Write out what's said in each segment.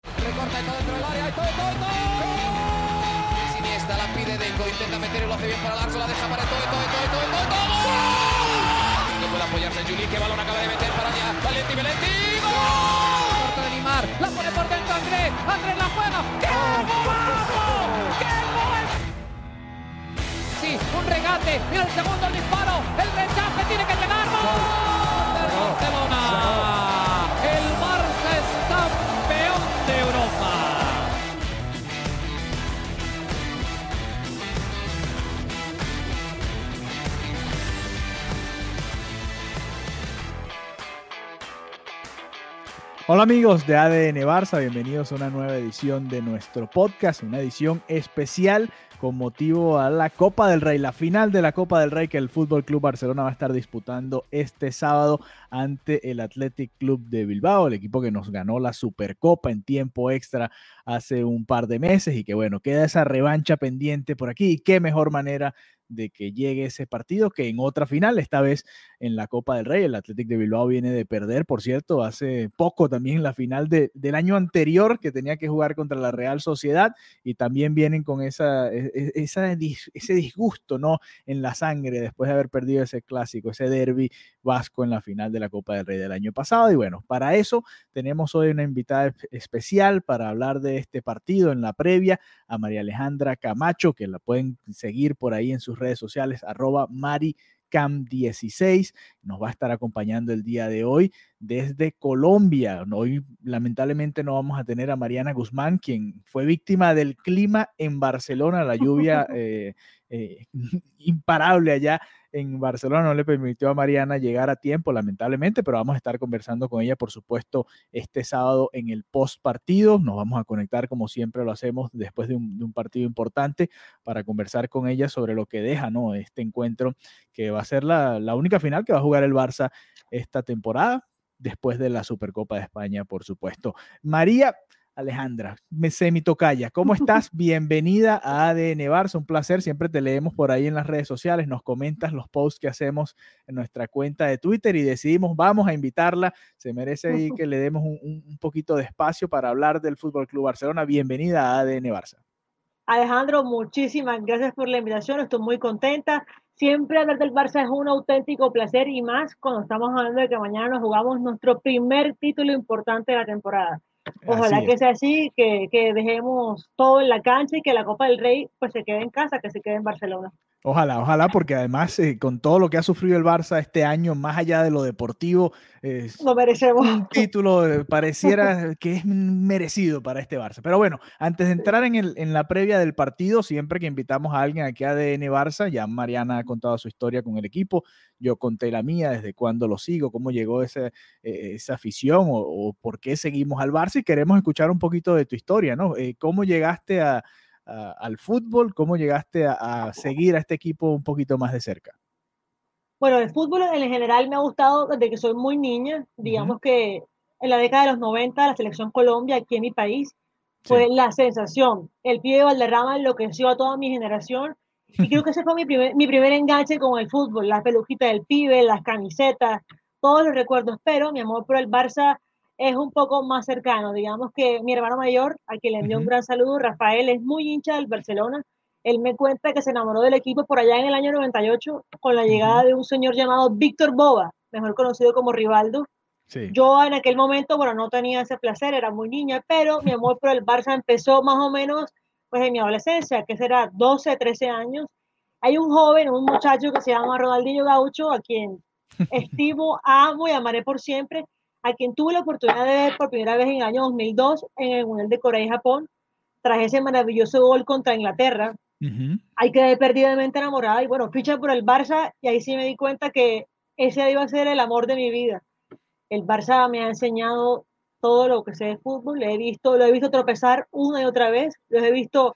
Recorta todo dentro del área. ¡Todo, todo, todo! Siniestra la pide Deco. Intenta meter y lo hace bien para Larso. La deja para todo, todo, todo, todo, todo, todo. No puede apoyarse Juli. Que balón acaba de meter para allá. Valenti, Valenti. ¡Gol! Corta de Neymar. La pone por dentro Andrés. Andrés la juega. ¡Qué golazo! ¡Qué gol! Sí, un regate. Mira el segundo el disparo. El rechace Hola amigos de ADN Barça, bienvenidos a una nueva edición de nuestro podcast, una edición especial con motivo a la Copa del Rey, la final de la Copa del Rey que el Fútbol Club Barcelona va a estar disputando este sábado ante el Athletic Club de Bilbao, el equipo que nos ganó la Supercopa en tiempo extra hace un par de meses y que bueno, queda esa revancha pendiente por aquí y qué mejor manera de que llegue ese partido que en otra final, esta vez en la Copa del Rey. El Athletic de Bilbao viene de perder, por cierto, hace poco también la final de, del año anterior que tenía que jugar contra la Real Sociedad y también vienen con esa, e, e, esa, ese disgusto ¿no? en la sangre después de haber perdido ese clásico, ese derby vasco en la final de la Copa del Rey del año pasado. Y bueno, para eso tenemos hoy una invitada especial para hablar de este partido en la previa a María Alejandra Camacho, que la pueden seguir por ahí en sus redes sociales, arroba maricam16. Nos va a estar acompañando el día de hoy desde Colombia. Hoy lamentablemente no vamos a tener a Mariana Guzmán, quien fue víctima del clima en Barcelona, la lluvia eh, eh, imparable allá en Barcelona no le permitió a Mariana llegar a tiempo, lamentablemente, pero vamos a estar conversando con ella, por supuesto, este sábado en el post partido. Nos vamos a conectar como siempre lo hacemos después de un, partido importante para conversar con ella sobre lo que deja ¿no? este encuentro, que va a ser la, la única final que va a jugar el Barça esta temporada, después de la Supercopa de España, por supuesto. María, Alejandra, me semitocaya, ¿cómo estás? Bienvenida a ADN Barça, un placer, siempre te leemos por ahí en las redes sociales, nos comentas los posts que hacemos en nuestra cuenta de Twitter y decidimos, vamos a invitarla, se merece ahí que le demos un, un poquito de espacio para hablar del Fútbol Club Barcelona. Bienvenida a ADN Barça. Alejandro, muchísimas gracias por la invitación, estoy muy contenta. Siempre hablar del Barça es un auténtico placer y más cuando estamos hablando de que mañana nos jugamos nuestro primer título importante de la temporada. Ojalá Así que sea así, que, que dejemos todo en la cancha y que la Copa del Rey pues se quede en casa, que se quede en Barcelona. Ojalá, ojalá, porque además eh, con todo lo que ha sufrido el Barça este año, más allá de lo deportivo, eh, Lo merecemos. un título eh, pareciera que es merecido para este Barça. Pero bueno, antes de entrar en, el, en la previa del partido, siempre que invitamos a alguien aquí a ADN Barça, ya Mariana ha contado su historia con el equipo, yo conté la mía, desde cuándo lo sigo, cómo llegó ese, eh, esa afición o, o, por qué seguimos al Barça y queremos escuchar un poquito de tu historia, ¿no? Eh, ¿Cómo llegaste a, a, al fútbol? ¿Cómo llegaste a, a seguir a este equipo un poquito más de cerca? Bueno, el fútbol en general me ha gustado desde que soy muy niña. Digamos uh -huh. que en la década de los 90, la selección Colombia aquí en mi país fue sí. la sensación. El pibe Valderrama enloqueció a toda mi generación. Y creo que ese fue mi primer, mi primer enganche con el fútbol. Las pelujitas del pibe, las camisetas, todos los recuerdos. Pero mi amor por el Barça es un poco más cercano. Digamos que mi hermano mayor, a quien le uh -huh. un gran saludo, Rafael, es muy hincha del Barcelona él me cuenta que se enamoró del equipo por allá en el año 98 con la llegada de un señor llamado Víctor Boba, mejor conocido como Rivaldo. Sí. Yo en aquel momento, bueno, no tenía ese placer, era muy niña, pero mi amor por el Barça empezó más o menos pues en mi adolescencia, que será 12, 13 años. Hay un joven, un muchacho que se llama Ronaldinho Gaucho, a quien estimo, amo y amaré por siempre, a quien tuve la oportunidad de ver por primera vez en el año 2002 en el Mundial de Corea y Japón, tras ese maravilloso gol contra Inglaterra, Uh -huh. Ahí quedé perdidamente enamorada y bueno, ficha por el Barça y ahí sí me di cuenta que ese iba a ser el amor de mi vida. El Barça me ha enseñado todo lo que sé de fútbol, lo he visto, lo he visto tropezar una y otra vez, lo he visto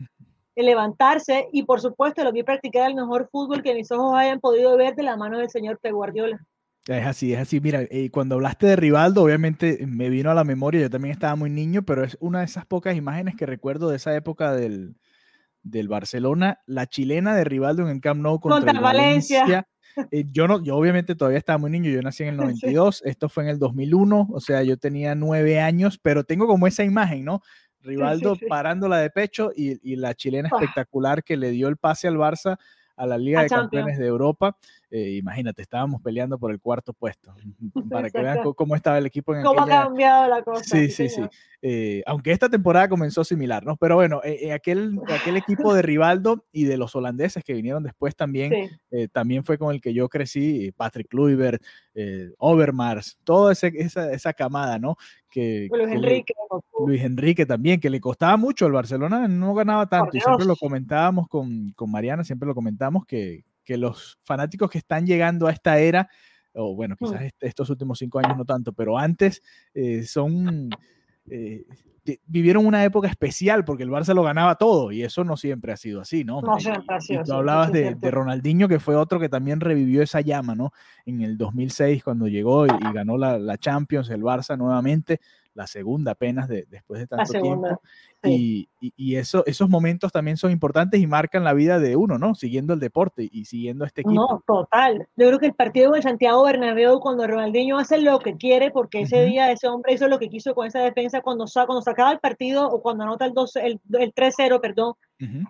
levantarse y por supuesto lo vi practicar el mejor fútbol que mis ojos hayan podido ver de la mano del señor Pep Guardiola. Es así, es así. Mira, eh, cuando hablaste de Rivaldo, obviamente me vino a la memoria, yo también estaba muy niño, pero es una de esas pocas imágenes que recuerdo de esa época del, del Barcelona, la chilena de Rivaldo en el Camp Nou contra, contra Valencia. Eh, yo no, yo obviamente todavía estaba muy niño, yo nací en el 92, esto fue en el 2001, o sea, yo tenía nueve años, pero tengo como esa imagen, ¿no? Rivaldo parándola de pecho y, y la chilena ah. espectacular que le dio el pase al Barça a la Liga de Campeones de Europa. Eh, imagínate, estábamos peleando por el cuarto puesto, para que vean cómo estaba el equipo en Cómo ha cambiado la cosa. Sí, sí, sí. Eh, aunque esta temporada comenzó similar, ¿no? Pero bueno, eh, aquel, aquel equipo de Rivaldo y de los holandeses que vinieron después también, también fue con el que yo crecí, Patrick Kluivert, Overmars, toda esa, esa, camada, ¿no? Que, Luis Enrique. Luis Enrique también, que le costaba mucho, el Barcelona no ganaba tanto, y siempre lo comentábamos con, con Mariana, siempre lo comentamos que, que los fanáticos que están llegando a esta era, o bueno, mm. quizás estos últimos cinco años no tanto, pero antes eh, son... Eh, vivieron una época especial porque el Barça lo ganaba todo y eso no siempre ha sido así, ¿no? No siempre ha sido Tú hablabas de, Ronaldinho, que fue otro que también revivió esa llama, ¿no? En el 2006 cuando llegó y, ganó la, la, Champions, el Barça nuevamente la segunda apenas de, después de tanto tiempo. Y, eso, esos momentos también son importantes y marcan la vida de uno, ¿no? Siguiendo el deporte y siguiendo este equipo. No, total. Yo creo que el partido de Santiago Bernabéu, cuando Ronaldinho hace lo que quiere, porque ese día ese hombre hizo lo que quiso con esa defensa cuando, cuando sacaba el partido o cuando anota el, el, el 3-0, perdón,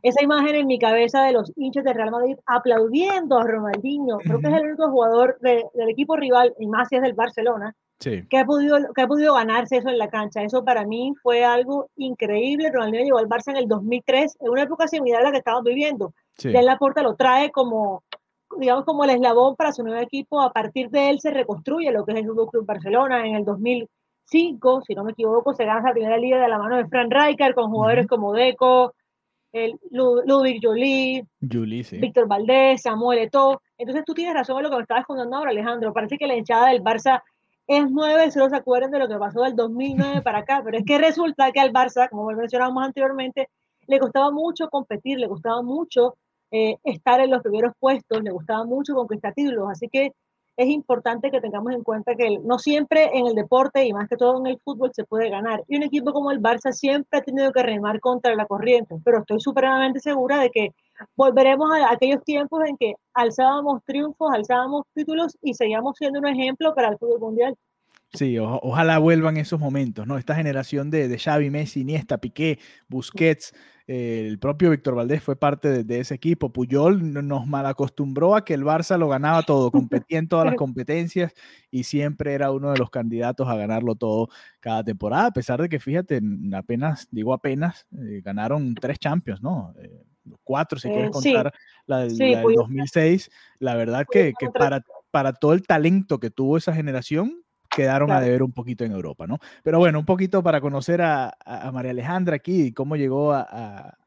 esa imagen en mi cabeza de los hinchas de Real Madrid aplaudiendo a Ronaldinho, creo que es el único jugador del equipo rival, y más si es del Barcelona, que, ha podido, que ha podido ganarse eso en la cancha. Eso para mí fue algo increíble. Ronaldinho llegó al Barça en el 2003, en una época similar a la que estamos viviendo. Ya en la puerta lo trae como, digamos, como el eslabón para su nuevo equipo. A partir de él se reconstruye lo que es el Fútbol Club Barcelona. En el 2005, si no me equivoco, se gana la primera liga de la mano de Fran Rijkaard con jugadores como Deco, el Ludwig Jolie, Víctor Valdés, Samuel Eto'o. Entonces tú tienes razón en lo que me estabas contando ahora, Alejandro. Parece que la hinchada del Barça es nueve, solo se acuerdan de lo que pasó del 2009 para acá, pero es que resulta que al Barça, como mencionábamos anteriormente, le costaba mucho competir, le costaba mucho eh, estar en los primeros puestos, le gustaba mucho conquistar títulos, así que es importante que tengamos en cuenta que no siempre en el deporte y más que todo en el fútbol se puede ganar. Y un equipo como el Barça siempre ha tenido que remar contra la corriente, pero estoy supremamente segura de que volveremos a aquellos tiempos en que alzábamos triunfos, alzábamos títulos y seguíamos siendo un ejemplo para el fútbol mundial. Sí, ojalá vuelvan esos momentos, ¿no? Esta generación de, de Xavi, Messi, Iniesta, Piqué, Busquets, el propio Víctor Valdés fue parte de, ese equipo. Puyol nos malacostumbró a que el Barça lo ganaba todo, competía en todas las competencias y siempre era uno de los candidatos a ganarlo todo cada temporada, a pesar de que, fíjate, apenas, digo apenas, eh, ganaron tres Champions, ¿no? Eh, cuatro, si quieres eh, contar la del, 2006. La verdad que, que para, para todo el talento que tuvo esa generación, quedaron a deber un poquito en Europa, ¿no? Pero bueno, un poquito para conocer a, María Alejandra aquí y cómo llegó a, a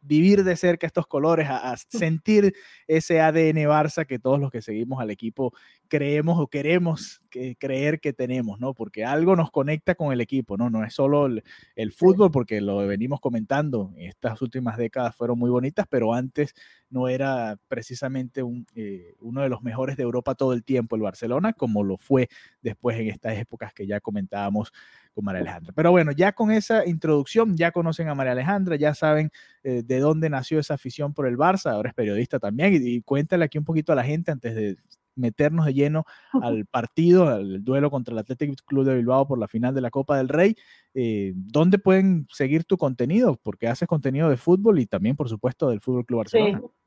vivir de cerca estos colores, a, sentir ese ADN Barça que todos los que seguimos al equipo creemos o queremos creer que tenemos, ¿no? Porque algo nos conecta con el equipo, ¿no? No es solo el, fútbol, porque lo venimos comentando, estas últimas décadas fueron muy bonitas, pero antes no era precisamente un, eh, uno de los mejores de Europa todo el tiempo el Barcelona, como lo fue después en estas épocas que ya comentábamos con María Alejandra. Pero bueno, ya con esa introducción, ya conocen a María Alejandra, ya saben eh, de dónde nació esa afición por el Barça, ahora es periodista también, y, cuéntale aquí un poquito a la gente antes de meternos de lleno al partido, al duelo contra el Athletic Club de Bilbao por la final de la Copa del Rey. Eh, ¿Dónde pueden seguir tu contenido? Porque haces contenido de fútbol y también, por supuesto, del Fútbol Club Barcelona. Sí.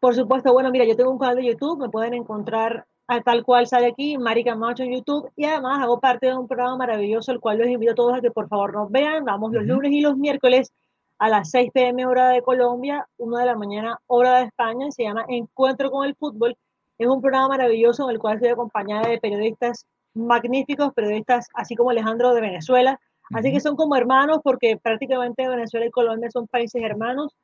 Por supuesto, bueno, mira, yo tengo un canal de YouTube, me pueden encontrar tal cual sale aquí, Mari Camacho en YouTube, y además hago parte de un programa maravilloso, el cual los invito a todos a que por favor nos vean. Vamos los lunes y los miércoles a las 6 pm hora de Colombia, 1 de la mañana hora de España, se llama Encuentro con el Fútbol. Es un programa maravilloso en el cual estoy acompañada de periodistas magníficos, periodistas así como Alejandro de Venezuela. Así que son como hermanos porque prácticamente Venezuela y Colombia son países hermanos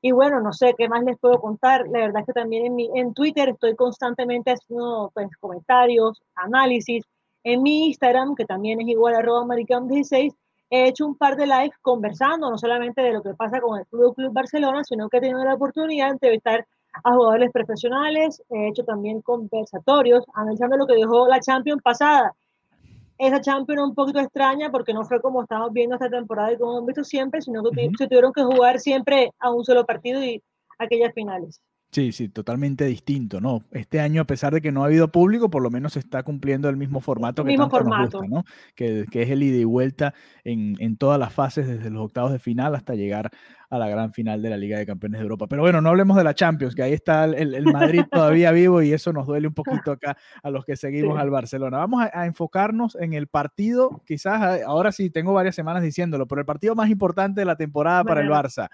y bueno, no sé qué más les puedo contar. La verdad es que también en, mi, en Twitter estoy constantemente haciendo pues, comentarios, análisis. en mi Instagram, que también es igual arroba maricam16, he hecho un par de lives conversando, no solamente de lo que pasa con el Club Club Barcelona, sino que he tenido la oportunidad de entrevistar a jugadores profesionales, he hecho también conversatorios, analizando lo que dejó la Champions pasada. Esa Champions un poquito extraña porque no fue como estamos viendo esta temporada y como hemos visto siempre, sino que se tuvieron que jugar siempre a un solo partido y aquellas finales. Sí, sí, totalmente distinto, ¿no? Este año, a pesar de que no ha habido público, por lo menos se está cumpliendo el mismo formato que mismo formato. ¿no? Que, es el ida y vuelta en, todas las fases, desde los octavos de final hasta llegar a la gran final de la Liga de Campeones de Europa. Pero bueno, no hablemos de la Champions, que ahí está el, Madrid todavía vivo y eso nos duele un poquito acá a los que seguimos al Barcelona. Vamos a, enfocarnos en el partido, quizás ahora sí tengo varias semanas diciéndolo, pero el partido más importante de la temporada para el Barça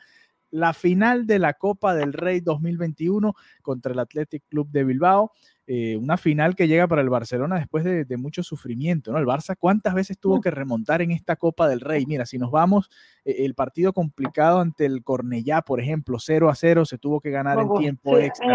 la final de la Copa del Rey 2021 contra el Athletic Club de Bilbao. Eh, una final que llega para el Barcelona después de, mucho sufrimiento, ¿no? El Barça, ¿cuántas veces tuvo que remontar en esta Copa del Rey? Mira, si nos vamos, eh, el partido complicado ante el Cornellá, por ejemplo, 0 a 0, se tuvo que ganar en tiempo extra.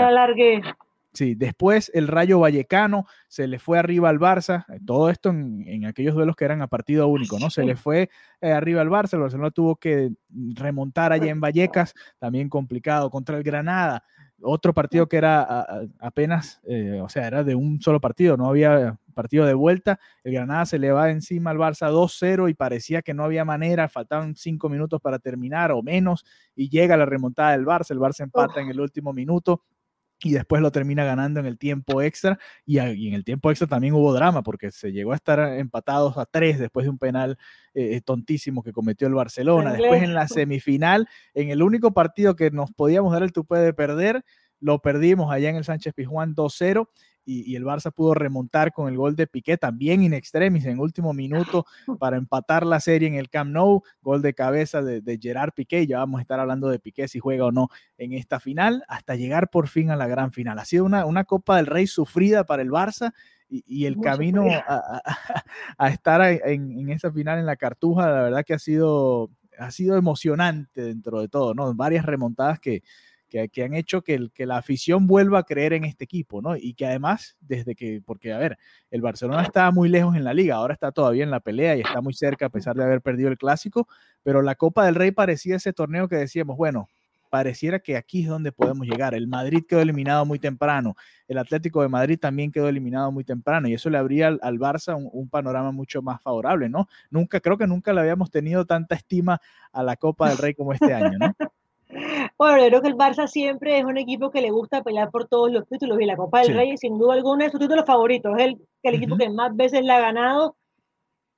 Sí, después el Rayo Vallecano se le fue arriba al Barça, eh, todo esto en, aquellos duelos que eran a partido único, ¿no? Se le fue eh, arriba al Barça, el Barcelona tuvo que remontar allá en Vallecas, también complicado, contra el Granada, otro partido que era apenas, eh, o sea, era de un solo partido, no había partido de vuelta, el Granada se le va encima al Barça 2-0 y parecía que no había manera, faltaban cinco minutos para terminar o menos, y llega la remontada del Barça, el Barça empata en el último minuto y después lo termina ganando en el tiempo extra. Y, en el tiempo extra también hubo drama porque se llegó a estar empatados a tres después de un penal eh, eh, tontísimo que cometió el Barcelona. Después en la semifinal, en el único partido que nos podíamos dar el tupé de perder, lo perdimos allá en el Sánchez Pizjuán 2-0 y, el Barça pudo remontar con el gol de Piqué también in extremis en último minuto para empatar la serie en el Camp Nou, gol de cabeza de, Gerard Piqué, ya vamos a estar hablando de Piqué si juega o no en esta final, hasta llegar por fin a la gran final. Ha sido una, una Copa del Rey sufrida para el Barça y, el camino a, estar en, esa final en la Cartuja, la verdad que ha sido, ha sido emocionante dentro de todo, ¿no? Varias remontadas que, que, han hecho que, la afición vuelva a creer en este equipo, ¿no? Y que además, desde que, porque a ver, el Barcelona está muy lejos en la liga, ahora está todavía en la pelea y está muy cerca a pesar de haber perdido el clásico, pero la Copa del Rey parecía ese torneo que decíamos, bueno, pareciera que aquí es donde podemos llegar. El Madrid quedó eliminado muy temprano, el Atlético de Madrid también quedó eliminado muy temprano y eso le abría al, Barça un, un, panorama mucho más favorable, ¿no? Nunca, creo que nunca le habíamos tenido tanta estima a la Copa del Rey como este año, ¿no? Bueno, creo que el Barça siempre es un equipo que le gusta pelear por todos los títulos y la Copa del Rey, sin duda alguna, es su título favorito. Es el, el equipo que más veces la ha ganado.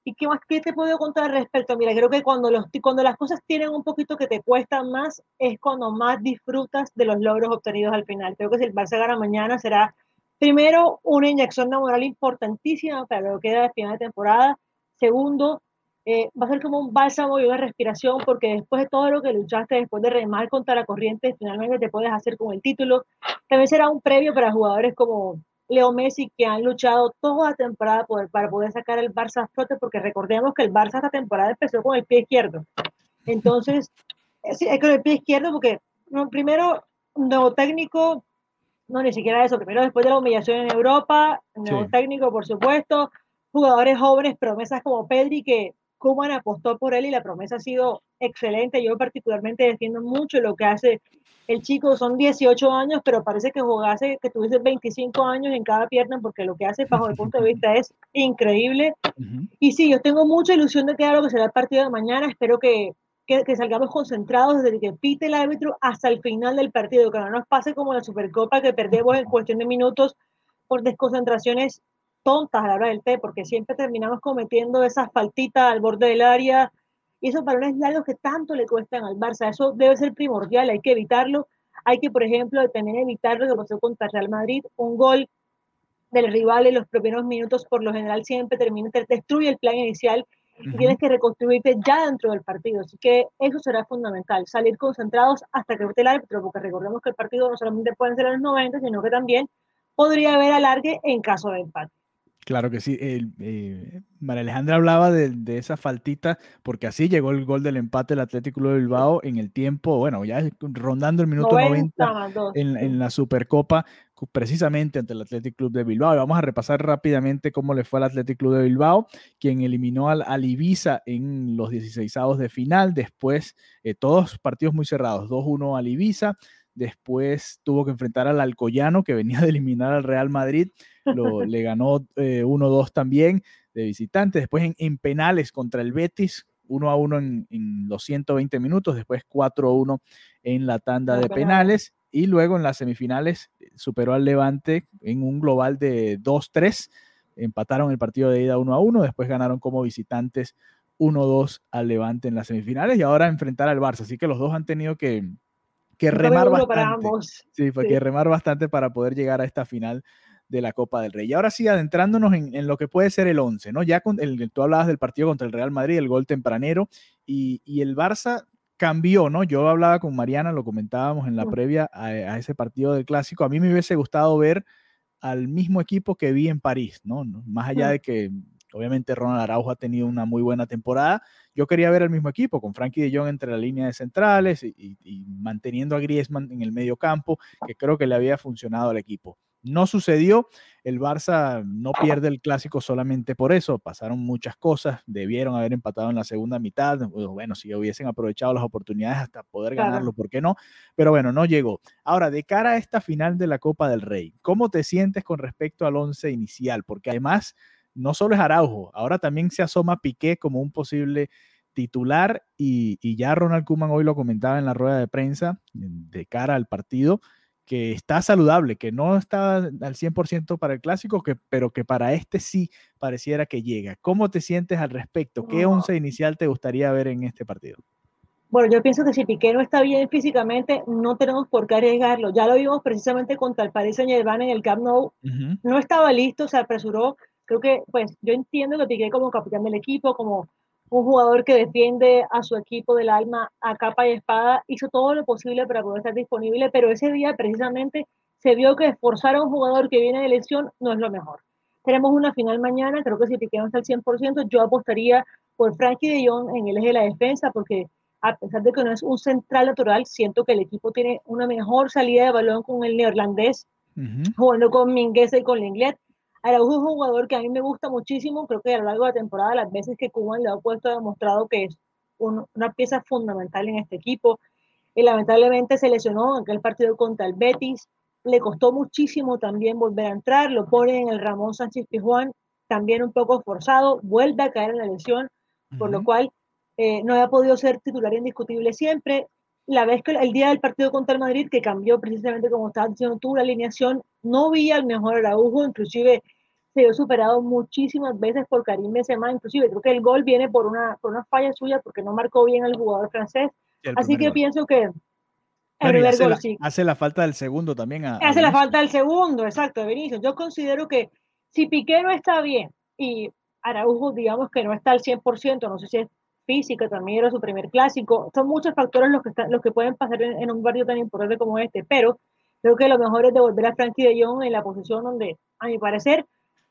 ¿Y qué más qué te puedo contar al respecto? Mira, creo que cuando, los, cuando las cosas tienen un poquito que te cuestan más, es cuando más disfrutas de los logros obtenidos al final. Creo que si el Barça gana mañana será, primero, una inyección de moral importantísima para lo que queda de final de temporada. Segundo, eh, va a ser como un bálsamo y una respiración porque después de todo lo que luchaste, después de remar contra la corriente, finalmente te puedes hacer con el título. También será un previo para jugadores como Leo Messi que han luchado toda la temporada para poder sacar el Barça a flote porque recordemos que el Barça esta temporada empezó con el pie izquierdo. Entonces, sí, es con el pie izquierdo porque no, primero, nuevo técnico, no ni siquiera eso, primero después de la humillación en Europa, nuevo técnico, por supuesto, jugadores jóvenes, promesas como Pedri que Kuman apostó por él y la promesa ha sido excelente. Yo particularmente defiendo mucho lo que hace el chico. Son 18 años, pero parece que jugase, que tuviese 25 años en cada pierna, porque lo que hace bajo mi punto de vista es increíble. Y sí, yo tengo mucha ilusión de que haga lo que será el partido de mañana. Espero que, que, que, salgamos concentrados desde que pite el árbitro hasta el final del partido, que no nos pase como la Supercopa que perdemos en cuestión de minutos por desconcentraciones tontas a la hora del té, porque siempre terminamos cometiendo esas faltitas al borde del área y esos balones largos que tanto le cuestan al Barça. Eso debe ser primordial, hay que evitarlo. Hay que, por ejemplo, también evitar lo que pasó contra Real Madrid, un gol del rival en los primeros minutos, por lo general siempre termina, destruye el plan inicial y tienes que reconstruirte ya dentro del partido. Así que eso será fundamental, salir concentrados hasta que vote el árbitro, porque recordemos que el partido no solamente puede ser a los 90, sino que también podría haber alargue en caso de empate. Claro que sí. Eh, María Alejandra hablaba de, esa faltita, porque así llegó el gol del empate del Atlético de Bilbao en el tiempo, bueno, ya rondando el minuto 90, en, la Supercopa precisamente ante el Athletic Club de Bilbao. Y vamos a repasar rápidamente cómo le fue al Athletic Club de Bilbao, quien eliminó al, al Ibiza en los 16 de final. Después, eh, todos partidos muy cerrados, 2-1 al Ibiza. Después tuvo que enfrentar al Alcoyano, que venía de eliminar al Real Madrid. Lo, le ganó 1-2 eh, también de visitante. Después en, en, penales contra el Betis, 1 1 en, en los 120 minutos. Después 4 1 en la tanda de penales y luego en las semifinales eh, superó al Levante en un global de 2-3. Empataron el partido de ida 1 1, después ganaron como visitantes 1-2 al Levante en las semifinales y ahora enfrentar al Barça. Así que los dos han tenido que, que remar bastante. Sí, sí. remar bastante para poder llegar a esta final de la Copa del Rey. Y ahora sí, adentrándonos en, en lo que puede ser el 11, ¿no? Ya con el, tú hablabas del partido contra el Real Madrid, el gol tempranero, y, y el Barça cambió, ¿no? Yo hablaba con Mariana, lo comentábamos en la previa a, ese partido del clásico. A mí me hubiese gustado ver al mismo equipo que vi en París, ¿no? Más allá de que obviamente Ronald Araujo ha tenido una muy buena temporada, yo quería ver el mismo equipo, con Frankie de Jong entre la línea de centrales y, y manteniendo a Griezmann en el medio campo, que creo que le había funcionado al equipo. No sucedió, el Barça no pierde el clásico solamente por eso, pasaron muchas cosas, debieron haber empatado en la segunda mitad, bueno, si hubiesen aprovechado las oportunidades hasta poder ganarlo, ¿por qué no? Pero bueno, no llegó. Ahora, de cara a esta final de la Copa del Rey, ¿cómo te sientes con respecto al once inicial? Porque además, no solo es Araujo, ahora también se asoma Piqué como un posible titular y, y ya Ronald Kuman hoy lo comentaba en la rueda de prensa de cara al partido que está saludable, que no está al 100% para el clásico, que, pero que para este sí pareciera que llega. ¿Cómo te sientes al respecto? ¿Qué once inicial te gustaría ver en este partido? Bueno, yo pienso que si Piqué no está bien físicamente, no tenemos por qué arriesgarlo. Ya lo vimos precisamente contra el Paris Saint-Germain en el Camp Nou. Uh -huh. No estaba listo, se apresuró. Creo que, pues, yo entiendo que Piqué como capitán del equipo, como un jugador que defiende a su equipo del alma a capa y espada, hizo todo lo posible para poder estar disponible, pero ese día precisamente se vio que esforzar a un jugador que viene de lesión no es lo mejor. Tenemos una final mañana, creo que si Piqué no está al 100%, yo apostaría por Frankie de Jong en el eje de la defensa, porque a pesar de que no es un central natural, siento que el equipo tiene una mejor salida de balón con el neerlandés, uh -huh. jugando con Mingueza y con Lenglet, Araujo es un jugador que a mí me gusta muchísimo, creo que a lo largo de la temporada, las veces que Cuban le ha puesto, ha demostrado que es un, una pieza fundamental en este equipo. Y lamentablemente se lesionó en aquel partido contra el Betis, le costó muchísimo también volver a entrar, lo pone en el Ramón Sánchez Pijuán, también un poco forzado, vuelve a caer en la lesión, uh -huh. por lo cual eh, no había podido ser titular indiscutible siempre. La vez que el día del partido contra el Madrid, que cambió precisamente como estaba diciendo tú la alineación, no vi al mejor Araujo, inclusive se vio superado muchísimas veces por Karim Benzema, inclusive creo que el gol viene por una, por una falla suya porque no marcó bien al jugador francés, así que gol. pienso que el bueno, primer hace, gol, la, sí. hace la falta del segundo también. A, hace a la falta del segundo, exacto, de Vinicius. Yo considero que si Piqué no está bien y Araujo, digamos que no está al 100%, no sé si es física, también era su primer clásico, son muchos factores los que, están, los que pueden pasar en, en un barrio tan importante como este, pero creo que lo mejor es devolver a Frankie de Jong en la posición donde, a mi parecer,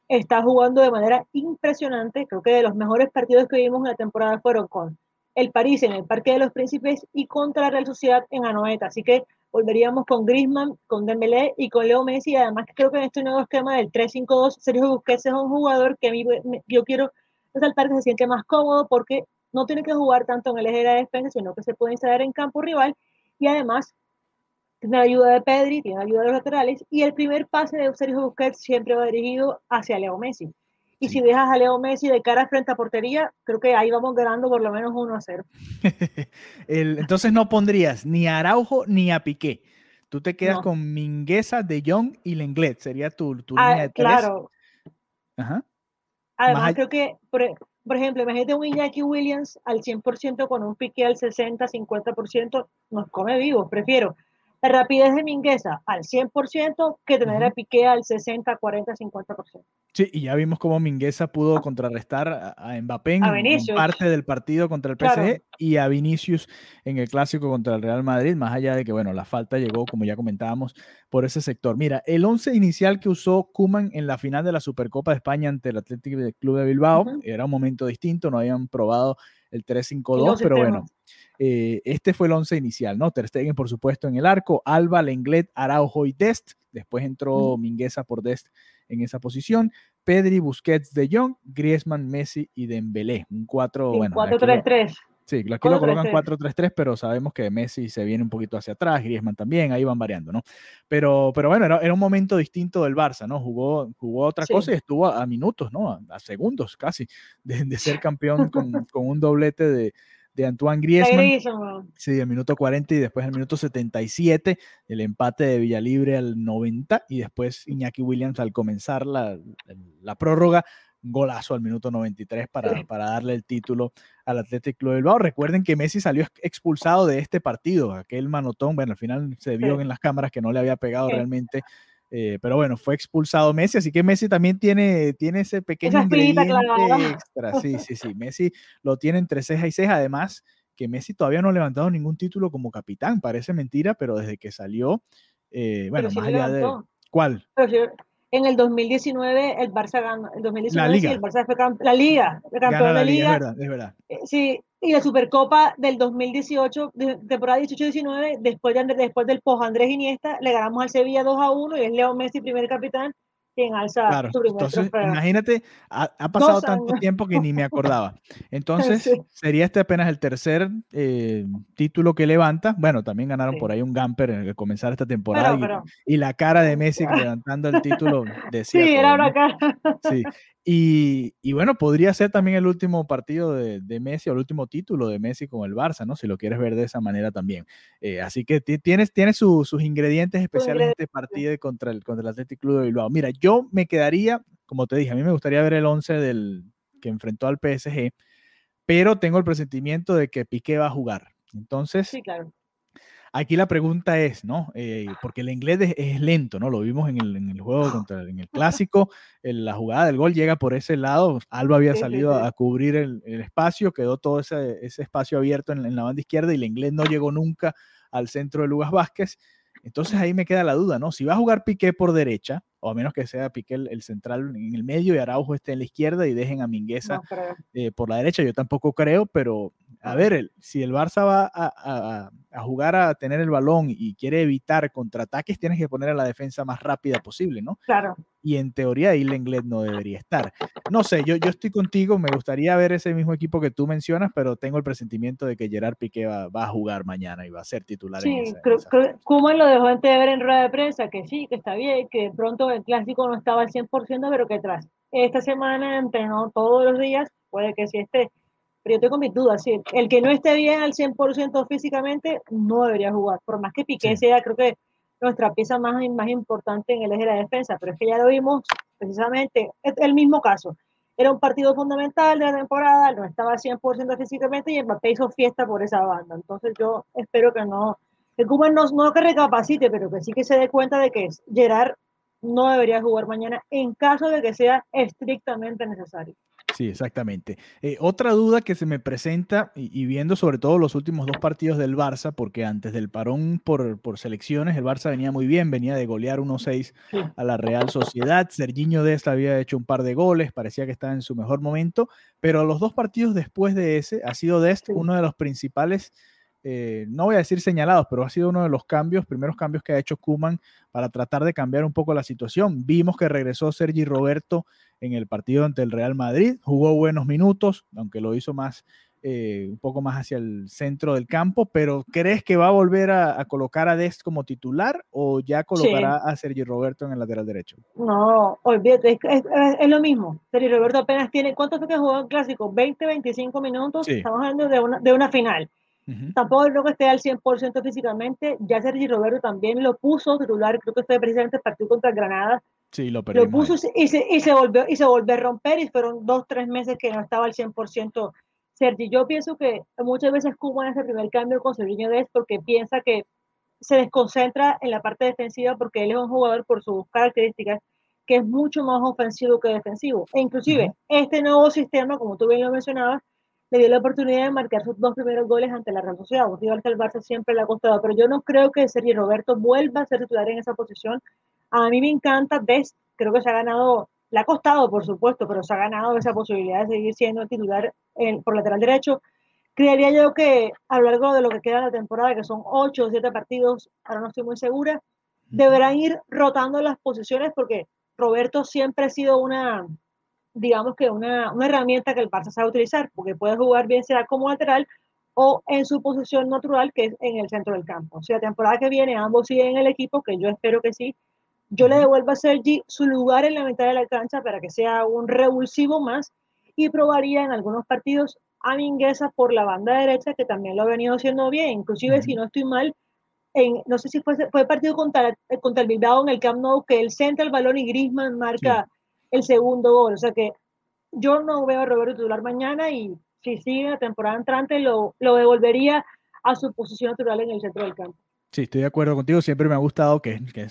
está jugando de manera impresionante. Creo que de los mejores partidos que vimos en la temporada fueron con el París en el Parque de los Príncipes y contra la Real Sociedad en Anoeta. Así que volveríamos con Griezmann, con Dembélé y con Leo Messi. Además, creo que en este nuevo esquema del 3-5-2, Sergio Busquets es un jugador que a mí yo quiero resaltar que se siente más cómodo porque no tiene que jugar tanto en el eje de la defensa, sino que se puede instalar en campo rival y además tiene la ayuda de Pedri, tiene la ayuda de los laterales y el primer pase de Sergio Busquets siempre va dirigido hacia Leo Messi. Y si dejas a Leo Messi de cara frente a portería, creo que ahí vamos ganando por lo menos 1 a 0. el, entonces no pondrías ni a Araujo ni a Piqué. Tú te quedas no. con Mingueza, De Jong y Lenglet. Sería tu, tu ah, línea de tres. Claro. Ajá. Además, Más creo que, por, por, ejemplo, imagínate un Iñaki Williams al 100% con un Piqué al 60, 50%, nos come vivos. Prefiero la rapidez de Mingueza al 100% que tener a Piqué al 60, 40, 50%. Sí, y ya vimos cómo Mingueza pudo contrarrestar a Mbappé en, a en parte del partido contra el PSG claro. y a Vinicius en el clásico contra el Real Madrid, más allá de que, bueno, la falta llegó, como ya comentábamos, por ese sector. Mira, el 11 inicial que usó Kuman en la final de la Supercopa de España ante el Atlético Club de Bilbao uh -huh. era un momento distinto, no habían probado el 3-5-2, pero bueno, eh, este fue el 11 inicial, ¿no? Ter Stegen, por supuesto, en el arco, Alba, Lenglet, Araujo y Dest, después entró Mingueza por Dest en esa posición, Pedri, Busquets, De Jong, Griezmann, Messi y Dembélé, un 4, bueno, 4-3-3. Sí, aquí lo colocan 4-3-3, pero sabemos que Messi se viene un poquito hacia atrás, Griezmann también, ahí van variando, ¿no? Pero, pero bueno, era, un momento distinto del Barça, ¿no? Jugó, jugó otra cosa y estuvo a, minutos, ¿no? A, segundos casi de, ser campeón con, con, un doblete de, de Antoine Griezmann. Sí, el minuto 40 y después el minuto 77, el empate de Villalibre al 90 y después Iñaki Williams al comenzar la, la prórroga golazo al minuto 93 para, para darle el título al Athletic Club Bilbao. Recuerden que Messi salió expulsado de este partido, aquel manotón, bueno, al final se vio en las cámaras que no le había pegado realmente, eh, pero bueno, fue expulsado Messi, así que Messi también tiene, tiene ese pequeño ingrediente extra. Sí, sí, sí, Messi lo tiene entre ceja y ceja, además que Messi todavía no ha levantado ningún título como capitán, parece mentira, pero desde que salió, eh, bueno, más allá de... ¿Cuál? En el 2019 el Barça ganó, el 2019 la Liga. el Barça fue la Liga, campeón de Liga. Es verdad, es verdad. Eh, sí, y la Supercopa del 2018, temporada 18-19, después, de, después del post Andrés Iniesta, le ganamos al Sevilla 2 a 1 y es Leo Messi primer capitán quien alza claro, entonces, Imagínate, ha, pasado tanto tiempo que ni me acordaba. Entonces, sería este apenas el tercer eh, título que levanta. Bueno, también ganaron por ahí un Gamper en el comenzar esta temporada y, la cara de Messi levantando el título decía. Sí, era una cara. Sí, y, bueno, podría ser también el último partido de, Messi o el último título de Messi con el Barça, ¿no? Si lo quieres ver de esa manera también. Eh, así que tienes, tienes sus ingredientes especiales en este partido contra el, contra el Athletic Club de Bilbao. Mira, yo me quedaría, como te dije, a mí me gustaría ver el 11 del, que enfrentó al PSG, pero tengo el presentimiento de que Piqué va a jugar. Entonces, sí, claro. Aquí la pregunta es, ¿no? Eh, porque el inglés es, lento, ¿no? Lo vimos en el, juego contra en el clásico, la jugada del gol llega por ese lado, Alba había salido a, cubrir el, espacio, quedó todo ese, espacio abierto en, la banda izquierda y el inglés no llegó nunca al centro de Lugas Vázquez. Entonces ahí me queda la duda, ¿no? Si va a jugar Piqué por derecha, o a menos que sea Piqué el, central en el medio y Araujo esté en la izquierda y dejen a Mingueza eh, por la derecha, yo tampoco creo, pero a ver, si el Barça va a, jugar a tener el balón y quiere evitar contraataques, tienes que poner a la defensa más rápida posible, ¿no? Claro. Y en teoría ahí Lenglet no debería estar. No sé, yo, yo estoy contigo, me gustaría ver ese mismo equipo que tú mencionas, pero tengo el presentimiento de que Gerard Piqué va, a jugar mañana y va a ser titular. Sí, en creo, lo dejó antes de ver en rueda de prensa, que sí, que está bien, que de pronto el clásico no estaba al 100%, pero que tras esta semana entrenó todos los días, puede que sí esté pero yo tengo mis dudas. Sí, el que no esté bien al 100% físicamente no debería jugar. Por más que Piqué sea, creo que nuestra pieza más, más importante en el eje de la defensa, pero es que ya lo vimos precisamente, el mismo caso. Era un partido fundamental de la temporada, no estaba al 100% físicamente y Mbappé hizo fiesta por esa banda. Entonces yo espero que no, que Cuba no, no que recapacite, pero que sí que se dé cuenta de que Gerard no debería jugar mañana en caso de que sea estrictamente necesario. Sí, exactamente. Eh, otra duda que se me presenta, y, viendo sobre todo los últimos dos partidos del Barça, porque antes del parón por, por selecciones, el Barça venía muy bien, venía de golear 1-6 a la Real Sociedad. Serginho Dest había hecho un par de goles, parecía que estaba en su mejor momento, pero los dos partidos después de ese ha sido Dest uno de los principales eh, no voy a decir señalados, pero ha sido uno de los cambios, primeros cambios que ha hecho Kuman para tratar de cambiar un poco la situación. Vimos que regresó Sergi Roberto en el partido ante el Real Madrid, jugó buenos minutos, aunque lo hizo más, eh, un poco más hacia el centro del campo, pero ¿crees que va a volver a, colocar a Dest como titular o ya colocará a Sergi Roberto en el lateral derecho? No, olvídate, es, lo mismo. Sergi Roberto apenas tiene, ¿cuánto fue que jugó en clásico? 20, 25 minutos, estamos hablando de una, de una final Tampoco creo que esté al 100% físicamente. Ya Sergi Roberto también lo puso titular, creo que fue precisamente el partido contra Granada. Sí, lo, lo puso y se, y se, volvió, y se volvió a romper y fueron dos, tres meses que no estaba al 100% Sergi. Yo pienso que muchas veces Cuba en ese primer cambio con Serginho Dez porque piensa que se desconcentra en la parte defensiva porque él es un jugador por sus características que es mucho más ofensivo que defensivo. E inclusive este nuevo sistema, como tú bien lo mencionabas, le dio la oportunidad de marcar sus dos primeros goles ante la Real Sociedad. Igual que el Barça siempre le ha costado, pero yo no creo que Sergio Roberto vuelva a ser titular en esa posición. A mí me encanta Dest, creo que se ha ganado, le ha costado por supuesto, pero se ha ganado esa posibilidad de seguir siendo titular en, por lateral derecho. Creería yo que a lo largo de lo que queda de la temporada, que son ocho o siete partidos, ahora no estoy muy segura, deberán ir rotando las posiciones porque Roberto siempre ha sido una, digamos que una, una herramienta que el Barça sabe utilizar, porque puede jugar bien sea como lateral o en su posición natural, que es en el centro del campo. O sea, la temporada que viene ambos siguen en el equipo, que yo espero que sí. Yo le devuelvo a Sergi su lugar en la mitad de la cancha para que sea un revulsivo más y probaría en algunos partidos a Mingueza por la banda derecha, que también lo ha venido haciendo bien. Inclusive, si no estoy mal, en, no sé si fue, fue partido contra, contra el Bilbao en el Camp Nou, que él centra el balón y Griezmann marca el segundo gol. O sea que yo no veo a Roberto titular mañana y si sigue la temporada entrante lo, lo devolvería a su posición natural en el centro del campo. Sí, estoy de acuerdo contigo. Siempre me ha gustado que, que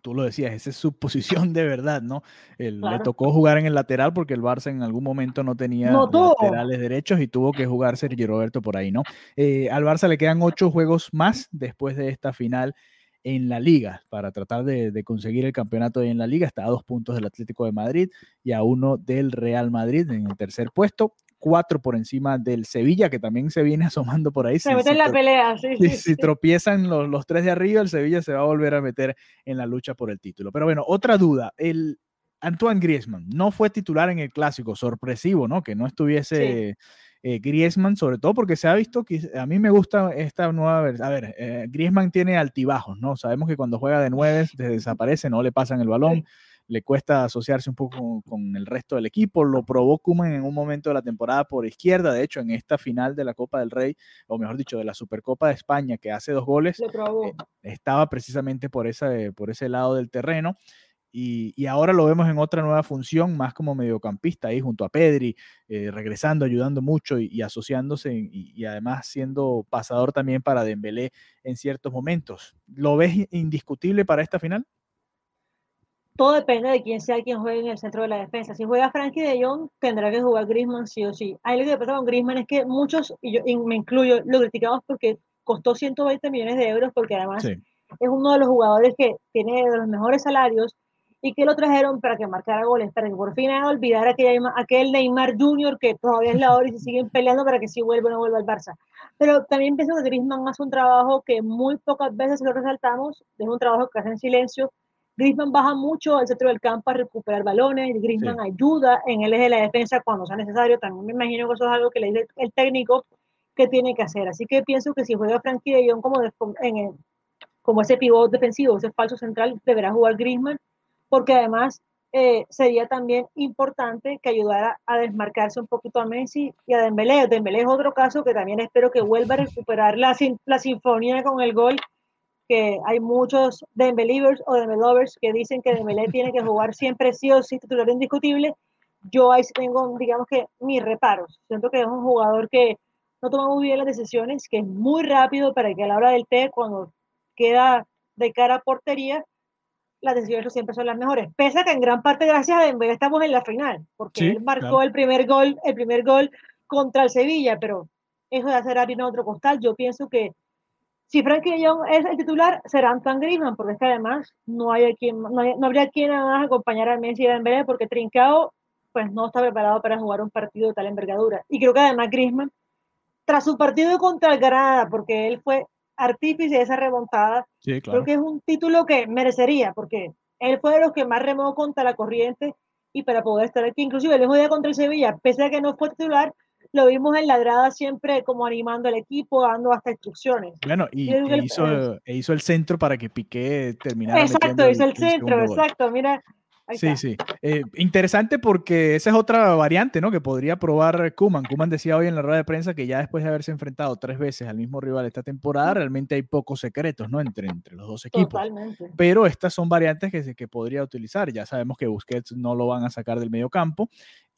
tú lo decías, esa es su posición de verdad, ¿no? Le tocó jugar en el lateral porque el Barça en algún momento no tenía laterales derechos y tuvo que jugar Sergio Roberto por ahí, ¿no? Eh, al Barça le quedan ocho juegos más después de esta final en la liga para tratar de, de, conseguir el campeonato en la liga. Está a dos puntos del Atlético de Madrid y a uno del Real Madrid en el tercer puesto cuatro por encima del Sevilla, que también se viene asomando por ahí. Se mete en la pelea, sí, sí, Si tropiezan los, los, tres de arriba, el Sevilla se va a volver a meter en la lucha por el título. Pero bueno, otra duda, el Antoine Griezmann no fue titular en el clásico, sorpresivo, ¿no? Que no estuviese... Eh, Griezmann, sobre todo porque se ha visto que a mí me gusta esta nueva versión. A ver, eh, Griezmann tiene altibajos, ¿no? Sabemos que cuando juega de nueve desaparece, no le pasan el balón le cuesta asociarse un poco con, el resto del equipo. Lo probó Kuman en un momento de la temporada por izquierda. De hecho, en esta final de la Copa del Rey, o mejor dicho, de la Supercopa de España, que hace dos goles, eh, estaba precisamente por, esa, por ese lado del terreno. Y, ahora lo vemos en otra nueva función, más como mediocampista, ahí junto a Pedri, eh, regresando, ayudando mucho y, asociándose y, y, además siendo pasador también para Dembélé en ciertos momentos. ¿Lo ves indiscutible para esta final? todo depende de quién sea quien juegue en el centro de la defensa. Si juega Frankie de Jong, tendrá que jugar Griezmann sí o sí. Ahí lo que pasa con Griezmann es que muchos, y yo me incluyo, lo criticamos porque costó 120 millones de euros, porque además es uno de los jugadores que tiene de los mejores salarios y que lo trajeron para que marcara goles, para que por fin olvidar aquel, aquel Neymar Junior que todavía es la hora y se siguen peleando para que si vuelva o no vuelva al Barça. Pero también pienso que Griezmann hace un trabajo que muy pocas veces lo resaltamos, es un trabajo que hace en silencio, Griezmann baja mucho al centro del campo a recuperar balones, Griezmann ayuda en el eje de la defensa cuando sea necesario, también me imagino que eso es algo que le dice el técnico que tiene que hacer, así que pienso que si juega Frankie de Jong como, en como ese pivot defensivo, ese falso central, deberá jugar Griezmann, porque además eh, sería también importante que ayudara a desmarcarse un poquito a Messi y a Dembélé. Dembélé es otro caso que también espero que vuelva a recuperar la, la sinfonía con el gol que hay muchos Dembelivers o Dembelovers que dicen que Dembélé tiene que jugar siempre sí o sí titular indiscutible. Yo ahí tengo, digamos que, mis reparos. Siento que es un jugador que no toma muy bien las decisiones, que es muy rápido para que a la hora del té, cuando queda de cara a portería, las decisiones siempre son las mejores. Pese a que en gran parte gracias a Dembélé estamos en la final, porque él marcó el primer gol, el primer gol contra el Sevilla, pero eso de hacer harina otro costal, yo pienso que si Frankie Jong es el titular, será Antoine Griezmann, porque es que además no, hay quien, no, habría quien más acompañar a Messi y a Dembélé, porque Trincao pues no está preparado para jugar un partido de tal envergadura. Y creo que además Griezmann, tras su partido contra el Granada, porque él fue artífice de esa remontada, creo que es un título que merecería, porque él fue de los que más remó contra la corriente y para poder estar aquí, inclusive el día contra el Sevilla, pese a que no fue titular, lo vimos en la grada siempre como animando al equipo, dando hasta instrucciones. Bueno, y, e hizo, e hizo, el centro para que Piqué terminara. Exacto, hizo el, centro, exacto. Mira, sí, sí. Eh, interesante porque esa es otra variante, ¿no? Que podría probar Kuman. Kuman decía hoy en la rueda de prensa que ya después de haberse enfrentado tres veces al mismo rival esta temporada, realmente hay pocos secretos, ¿no? Entre, entre los dos equipos. Totalmente. Pero estas son variantes que, que podría utilizar. Ya sabemos que Busquets no lo van a sacar del medio campo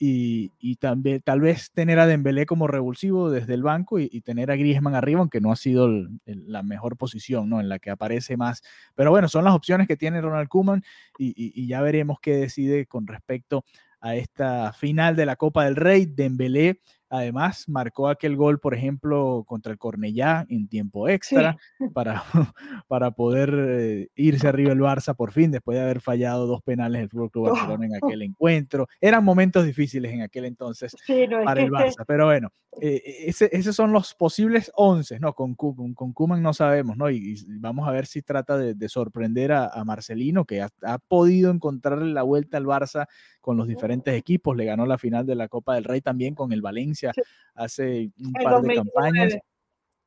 y, también tal vez tener a Dembélé como revulsivo desde el banco y, tener a Griezmann arriba, aunque no ha sido la mejor posición, ¿no? En la que aparece más. Pero bueno, son las opciones que tiene Ronald Koeman y, ya veremos qué decide con respecto a esta final de la Copa del Rey. Dembélé Además, marcó aquel gol, por ejemplo, contra el Cornellá en tiempo extra para, para poder eh, irse arriba el Barça por fin, después de haber fallado dos penales el Fútbol Club Barcelona en aquel encuentro. Eran momentos difíciles en aquel entonces para el Barça, pero bueno, eh, ese, esos son los posibles 11, ¿no? Con, con, con Kuman no sabemos, ¿no? Y, vamos a ver si trata de, sorprender a, Marcelino, que ha, ha podido encontrarle la vuelta al Barça con los diferentes equipos. Le ganó la final de la Copa del Rey también con el Valencia hace un par de campañas.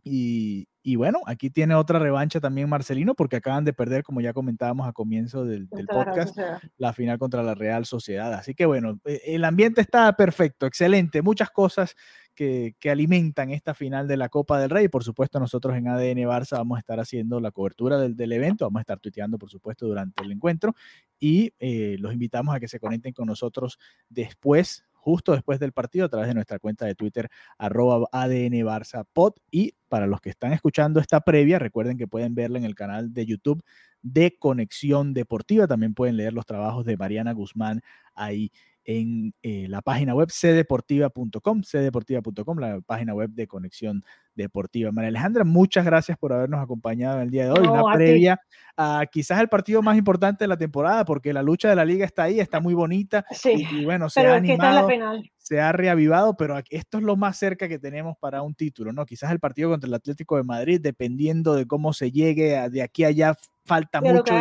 Y, y, bueno, aquí tiene otra revancha también Marcelino, porque acaban de perder, como ya comentábamos a comienzo del, podcast, la final contra la Real Sociedad. Así que bueno, e, el ambiente está perfecto, excelente, muchas cosas que, que, alimentan esta final de la Copa del Rey. Por supuesto, nosotros en ADN Barça vamos a estar haciendo la cobertura del, del evento, vamos a estar tuiteando, por supuesto, durante el encuentro y eh, los invitamos a que se conecten con nosotros después justo después del partido a través de nuestra cuenta de Twitter, arroba ADN Barça. Y para los que están escuchando esta previa, recuerden que pueden verla en el canal de YouTube de Conexión Deportiva. También pueden leer los trabajos de Mariana Guzmán ahí en eh, la página web cdeportiva.com, cdeportiva.com, la página web de Conexión Deportiva. María Alejandra, muchas gracias por habernos acompañado en el día de hoy. Una previa a quizás el partido más importante de la temporada, porque la lucha de la liga está ahí, está muy bonita. Sí, y, bueno, se ha animado, se ha reavivado, pero esto es lo más cerca que tenemos para un título, ¿no? Quizás el partido contra el Atlético de Madrid, dependiendo de cómo se llegue de aquí a allá, falta mucho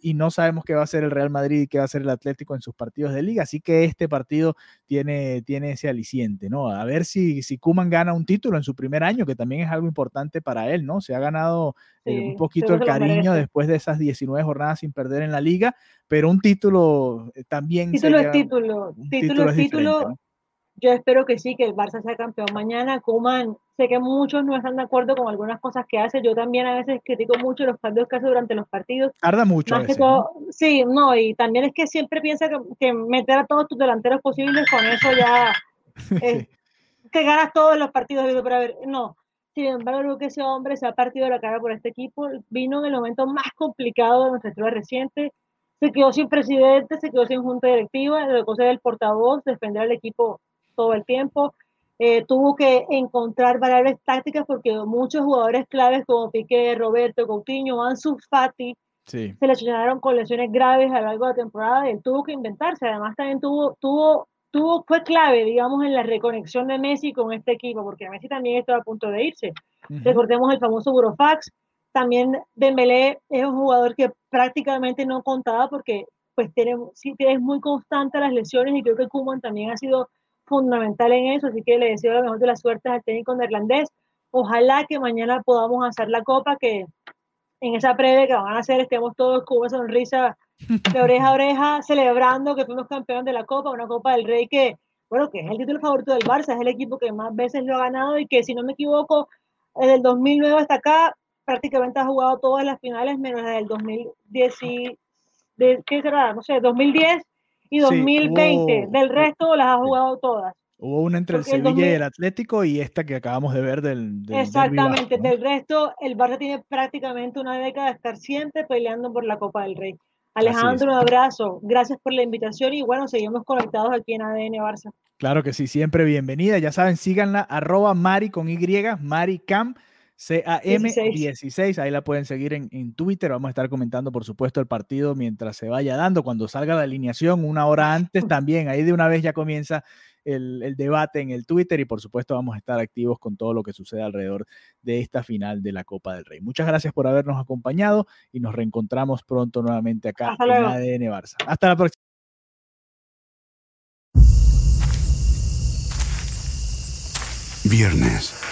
y, no sabemos qué va a ser el Real Madrid y qué va a ser el Atlético en sus partidos de liga, así que este partido tiene, tiene ese aliciente, ¿no? A ver si, si Kuman gana un título en su primer año, que también es algo importante para él, ¿no? Se ha ganado eh, un poquito el cariño después de esas 19 jornadas sin perder en la liga, pero un título eh, también... Título es título, título es título. Yo espero que sí, que el Barça sea campeón mañana. Kuman, sé que muchos no están de acuerdo con algunas cosas que hace. Yo también a veces critico mucho los cambios que hace durante los partidos. Tarda mucho. Sí, no, y también es que siempre piensa que, meter a todos tus delanteros posibles, con eso ya. Eh, que ganas todos los partidos. Pero a ver, no. Sin embargo, creo que ese hombre se ha partido la cara por este equipo. Vino en el momento más complicado de nuestra historia reciente. Se quedó sin presidente, se quedó sin junta directiva, le tocó ser el portavoz, defender al equipo todo el tiempo. Eh, tuvo que encontrar variables tácticas porque muchos jugadores claves como Piqué, Roberto, Coutinho, Ansu Fati se lesionaron con lesiones graves a lo largo de la temporada y él tuvo que inventarse. Además también tuvo, tuvo, tuvo, fue clave, digamos, en la reconexión de Messi con este equipo, porque Messi también estaba a punto de irse. Recordemos el famoso Burofax. También Dembélé es un jugador que prácticamente no contaba porque pues tiene, sí, es muy constante las lesiones y creo que Kuman también ha sido fundamental en eso, así que le deseo la mejor de las suertes al técnico neerlandés. Ojalá que mañana podamos hacer la copa, que en esa previa que van a hacer estemos todos con una sonrisa de oreja a oreja, celebrando que fuimos campeón de la copa, una copa del rey que, bueno, que es el título favorito del Barça, es el equipo que más veces lo ha ganado y que si no me equivoco, desde el 2009 hasta acá prácticamente ha jugado todas las finales menos la del 2010 de, ¿qué será? No sé, 2010 y 2020. del resto las ha jugado todas. Hubo una entre el Sevilla y el Atlético y esta que acabamos de ver del. Exactamente, del resto, el Barça tiene prácticamente una década de estar siempre peleando por la Copa del Rey. Alejandro, un abrazo. Gracias por la invitación y bueno, seguimos conectados aquí en ADN Barça. Claro que sí, siempre bienvenida. Ya saben, síganla, arroba Mari con Y, Mari Cam CAM16, ahí la pueden seguir en, Twitter. Vamos a estar comentando, por supuesto, el partido mientras se vaya dando. Cuando salga la alineación, una hora antes también, ahí de una vez ya comienza el, debate en el Twitter y por supuesto vamos a estar activos con todo lo que sucede alrededor de esta final de la Copa del Rey. Muchas gracias por habernos acompañado y nos reencontramos pronto nuevamente acá en ADN Barça. Hasta la próxima. Viernes.